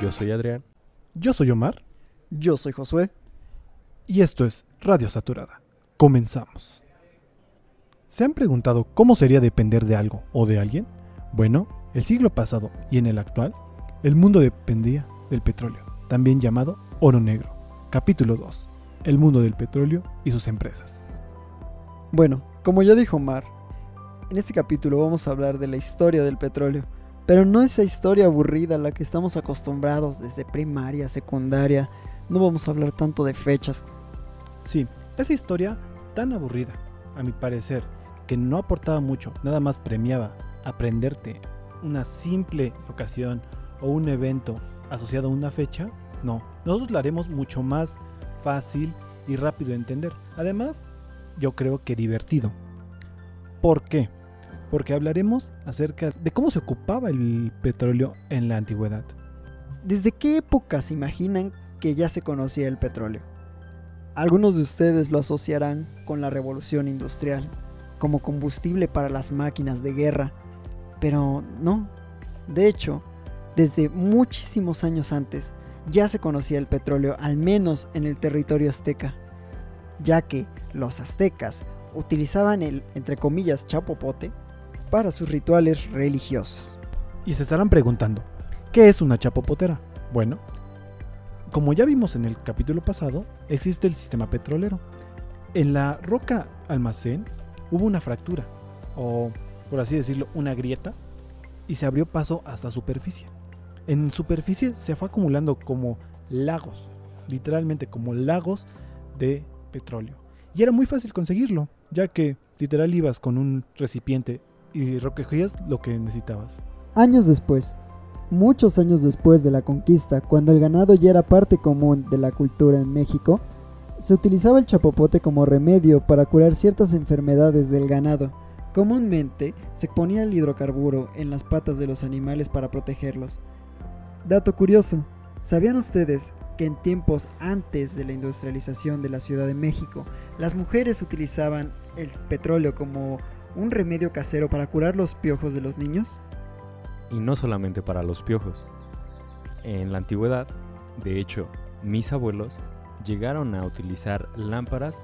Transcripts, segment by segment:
Yo soy Adrián. Yo soy Omar. Yo soy Josué. Y esto es Radio Saturada. Comenzamos. ¿Se han preguntado cómo sería depender de algo o de alguien? Bueno, el siglo pasado y en el actual, el mundo dependía del petróleo, también llamado oro negro. Capítulo 2. El mundo del petróleo y sus empresas. Bueno, como ya dijo Omar, en este capítulo vamos a hablar de la historia del petróleo, pero no esa historia aburrida a la que estamos acostumbrados desde primaria, secundaria. No vamos a hablar tanto de fechas. Sí, esa historia tan aburrida, a mi parecer, que no aportaba mucho, nada más premiaba aprenderte una simple ocasión o un evento asociado a una fecha, no, nosotros la haremos mucho más fácil y rápido de entender. Además, yo creo que divertido. ¿Por qué? Porque hablaremos acerca de cómo se ocupaba el petróleo en la antigüedad. ¿Desde qué época se imaginan que ya se conocía el petróleo? Algunos de ustedes lo asociarán con la revolución industrial, como combustible para las máquinas de guerra, pero no. De hecho, desde muchísimos años antes ya se conocía el petróleo, al menos en el territorio azteca, ya que los aztecas utilizaban el, entre comillas, chapopote para sus rituales religiosos. Y se estarán preguntando, ¿qué es una chapopotera? Bueno, como ya vimos en el capítulo pasado, existe el sistema petrolero. En la roca almacén hubo una fractura, o por así decirlo, una grieta, y se abrió paso hasta superficie. En superficie se fue acumulando como lagos, literalmente como lagos de petróleo. Y era muy fácil conseguirlo, ya que literal ibas con un recipiente y recogías lo que necesitabas. Años después, muchos años después de la conquista, cuando el ganado ya era parte común de la cultura en México, se utilizaba el chapopote como remedio para curar ciertas enfermedades del ganado. Comúnmente se ponía el hidrocarburo en las patas de los animales para protegerlos. Dato curioso, ¿sabían ustedes que en tiempos antes de la industrialización de la Ciudad de México, las mujeres utilizaban el petróleo como un remedio casero para curar los piojos de los niños? Y no solamente para los piojos. En la antigüedad, de hecho, mis abuelos llegaron a utilizar lámparas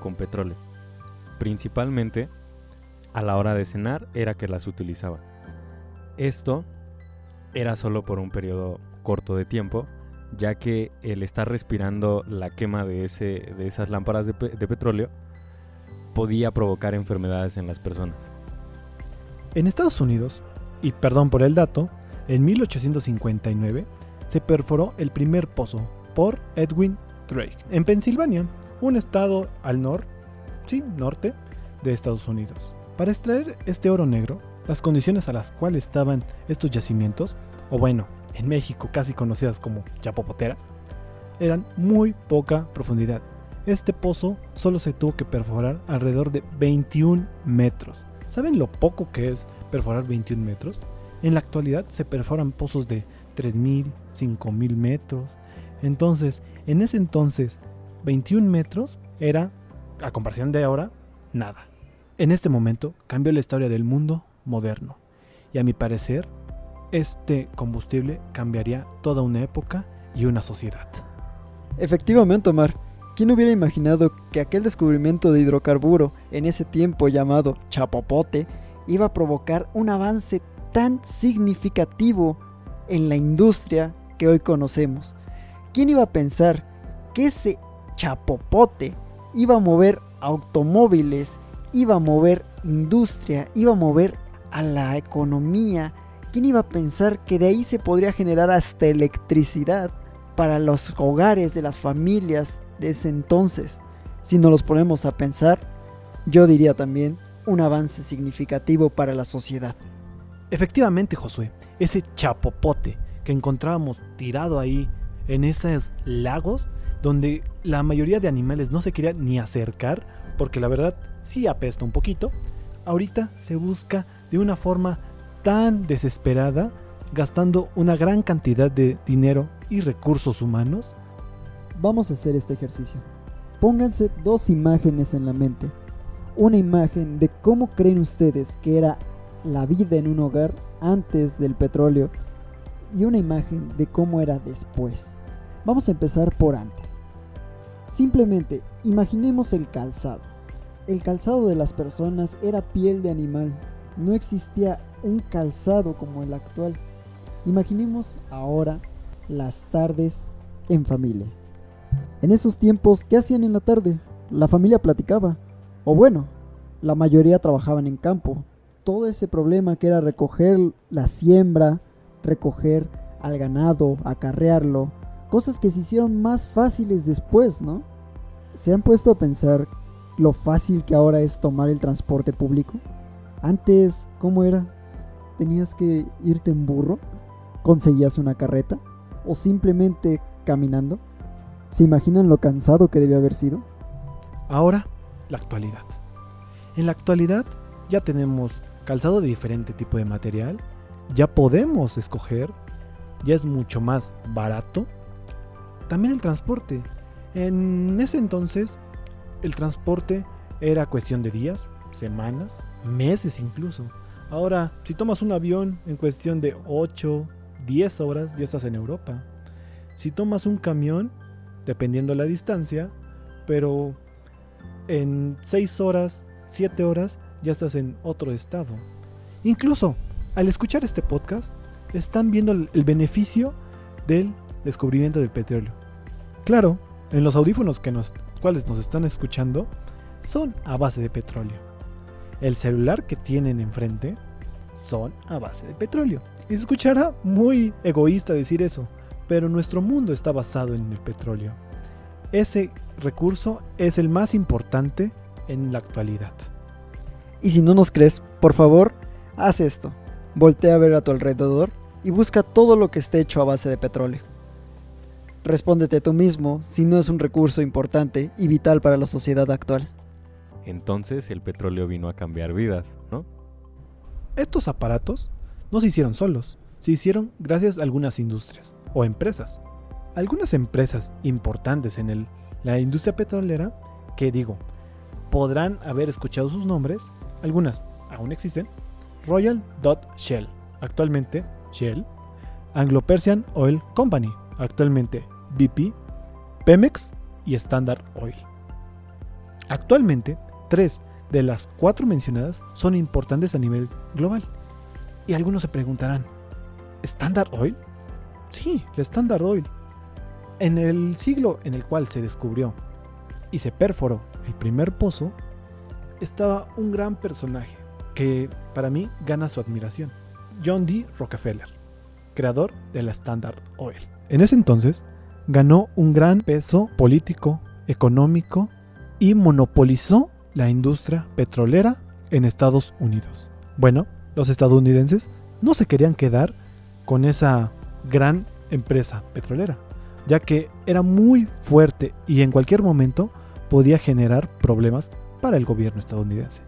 con petróleo. Principalmente a la hora de cenar era que las utilizaban. Esto era solo por un periodo corto de tiempo, ya que el estar respirando la quema de, ese, de esas lámparas de, de petróleo podía provocar enfermedades en las personas. En Estados Unidos, y perdón por el dato, en 1859 se perforó el primer pozo por Edwin Drake en Pensilvania, un estado al norte, de Estados Unidos. Para extraer este oro negro, las condiciones a las cuales estaban estos yacimientos, o bueno, en México casi conocidas como chapopoteras, eran muy poca profundidad. Este pozo solo se tuvo que perforar alrededor de 21 metros. ¿Saben lo poco que es perforar 21 metros? En la actualidad se perforan pozos de 3.000, 5.000 metros. Entonces, en ese entonces, 21 metros era, a comparación de ahora, nada. En este momento cambió la historia del mundo moderno. Y a mi parecer, este combustible cambiaría toda una época y una sociedad. Efectivamente, Omar. ¿Quién hubiera imaginado que aquel descubrimiento de hidrocarburo en ese tiempo llamado chapopote iba a provocar un avance tan significativo en la industria que hoy conocemos? ¿Quién iba a pensar que ese chapopote iba a mover automóviles, iba a mover industria, iba a mover a la economía? ¿Quién iba a pensar que de ahí se podría generar hasta electricidad para los hogares de las familias de ese entonces? Si nos los ponemos a pensar, yo diría también un avance significativo para la sociedad. Efectivamente, Josué, ese chapopote que encontrábamos tirado ahí en esos lagos donde la mayoría de animales no se querían ni acercar, porque la verdad sí apesta un poquito, ahorita se busca de una forma tan desesperada, gastando una gran cantidad de dinero y recursos humanos. Vamos a hacer este ejercicio. Pónganse dos imágenes en la mente. Una imagen de cómo creen ustedes que era la vida en un hogar antes del petróleo y una imagen de cómo era después. Vamos a empezar por antes. Simplemente imaginemos el calzado. El calzado de las personas era piel de animal. No existía un calzado como el actual. Imaginemos ahora las tardes en familia. En esos tiempos, ¿qué hacían en la tarde? La familia platicaba. O bueno, la mayoría trabajaban en campo. Todo ese problema que era recoger la siembra, recoger al ganado, acarrearlo, cosas que se hicieron más fáciles después, ¿no? ¿Se han puesto a pensar lo fácil que ahora es tomar el transporte público? Antes, ¿cómo era? ¿Tenías que irte en burro? ¿Conseguías una carreta? ¿O simplemente caminando? ¿Se imaginan lo cansado que debía haber sido? Ahora, la actualidad. En la actualidad ya tenemos calzado de diferente tipo de material, ya podemos escoger, ya es mucho más barato. También el transporte. En ese entonces, el transporte era cuestión de días, semanas, meses incluso. Ahora, si tomas un avión en cuestión de 8, 10 horas, ya estás en Europa. Si tomas un camión, dependiendo la distancia, pero en 6 horas, 7 horas, ya estás en otro estado. Incluso, al escuchar este podcast, están viendo el beneficio del descubrimiento del petróleo. Claro, en los audífonos que nos, cuales nos están escuchando, son a base de petróleo. El celular que tienen enfrente son a base de petróleo. Y se escuchará muy egoísta decir eso, pero nuestro mundo está basado en el petróleo. Ese recurso es el más importante en la actualidad. Y si no nos crees, por favor, haz esto. Voltea a ver a tu alrededor y busca todo lo que esté hecho a base de petróleo. Respóndete tú mismo si no es un recurso importante y vital para la sociedad actual. Entonces el petróleo vino a cambiar vidas, ¿no? Estos aparatos no se hicieron solos, se hicieron gracias a algunas industrias o empresas. Algunas empresas importantes en la industria petrolera, que digo, podrán haber escuchado sus nombres, algunas aún existen, Royal Dot Shell, actualmente Shell, Anglo-Persian Oil Company, actualmente BP, Pemex y Standard Oil. Actualmente, tres de las cuatro mencionadas son importantes a nivel global. Y algunos se preguntarán, ¿Standard Oil? Sí, la Standard Oil. En el siglo en el cual se descubrió y se perforó el primer pozo, estaba un gran personaje que para mí gana su admiración. John D. Rockefeller, creador de la Standard Oil. En ese entonces, ganó un gran peso político, económico y monopolizó la industria petrolera en Estados Unidos. Bueno, los estadounidenses no se querían quedar con esa gran empresa petrolera, ya que era muy fuerte y en cualquier momento podía generar problemas para el gobierno estadounidense.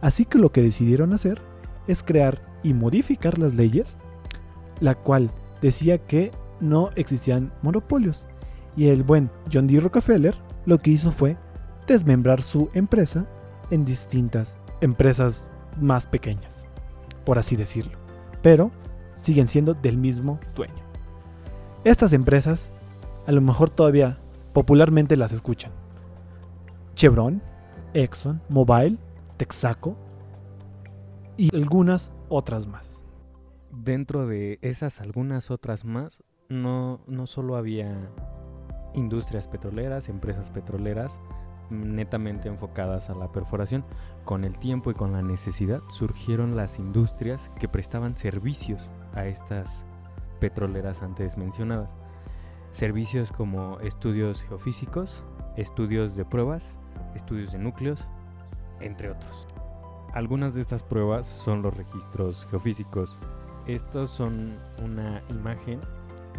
Así que lo que decidieron hacer es crear y modificar las leyes, la cual decía que no existían monopolios. Y el buen John D. Rockefeller lo que hizo fue desmembrar su empresa en distintas empresas más pequeñas, por así decirlo. Pero siguen siendo del mismo dueño. Estas empresas a lo mejor todavía popularmente las escuchan. Chevron, Exxon, Mobile, Texaco y algunas otras más. Dentro de esas algunas otras más, no, no solo había industrias petroleras, empresas petroleras netamente enfocadas a la perforación. Con el tiempo y con la necesidad surgieron las industrias que prestaban servicios a estas petroleras antes mencionadas. Servicios como estudios geofísicos, estudios de pruebas, estudios de núcleos, entre otros. Algunas de estas pruebas son los registros geofísicos. Estos son una imagen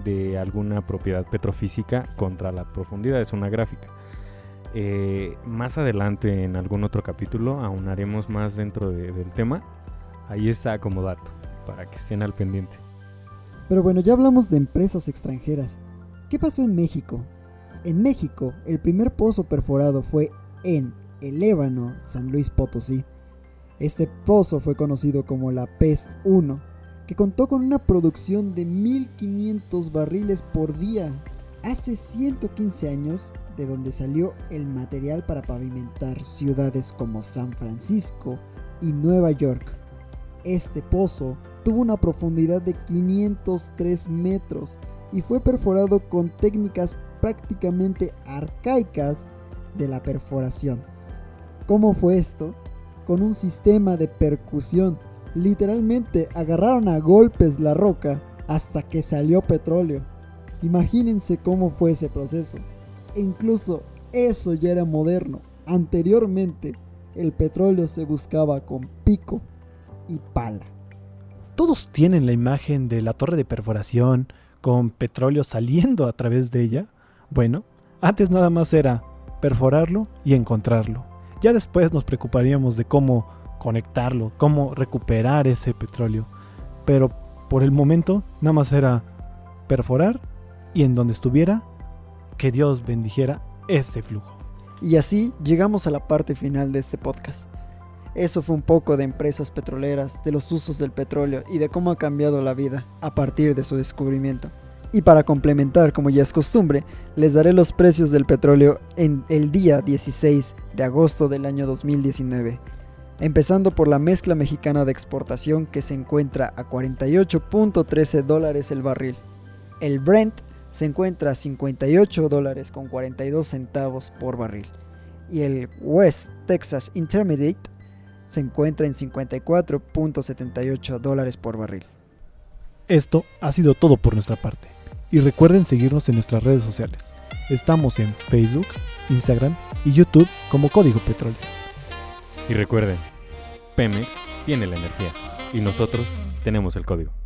de alguna propiedad petrofísica contra la profundidad. Es una gráfica. Eh, más adelante en algún otro capítulo aunaremos más dentro del tema. Ahí está como dato, para que estén al pendiente. Pero bueno, ya hablamos de empresas extranjeras. ¿Qué pasó en México? En México, el primer pozo perforado fue en el Ébano, San Luis Potosí. Este pozo fue conocido como la PES 1 que contó con una producción de 1500 barriles por día. Hace 115 años, de donde salió el material para pavimentar ciudades como San Francisco y Nueva York. Este pozo tuvo una profundidad de 503 metros y fue perforado con técnicas prácticamente arcaicas de la perforación. ¿Cómo fue esto? Con un sistema de percusión. Literalmente agarraron a golpes la roca hasta que salió petróleo. Imagínense cómo fue ese proceso. E incluso eso ya era moderno. Anteriormente el petróleo se buscaba con pico y pala. Todos tienen la imagen de la torre de perforación con petróleo saliendo a través de ella. Bueno, antes nada más era perforarlo y encontrarlo. Ya después nos preocuparíamos de cómo conectarlo, cómo recuperar ese petróleo. Pero por el momento nada más era perforar y en donde estuviera, que Dios bendijera ese flujo. Y así llegamos a la parte final de este podcast. Eso fue un poco de empresas petroleras, de los usos del petróleo y de cómo ha cambiado la vida a partir de su descubrimiento. Y para complementar, como ya es costumbre, les daré los precios del petróleo en el día 16 de agosto del año 2019. Empezando por la mezcla mexicana de exportación que se encuentra a 48.13 dólares el barril. El Brent se encuentra a 58 dólares con 42 centavos por barril. Y el West Texas Intermediate se encuentra en 54.78 dólares por barril. Esto ha sido todo por nuestra parte. Y recuerden seguirnos en nuestras redes sociales. Estamos en Facebook, Instagram y YouTube como Código Petróleo. Y recuerden, Pemex tiene la energía y nosotros tenemos el código.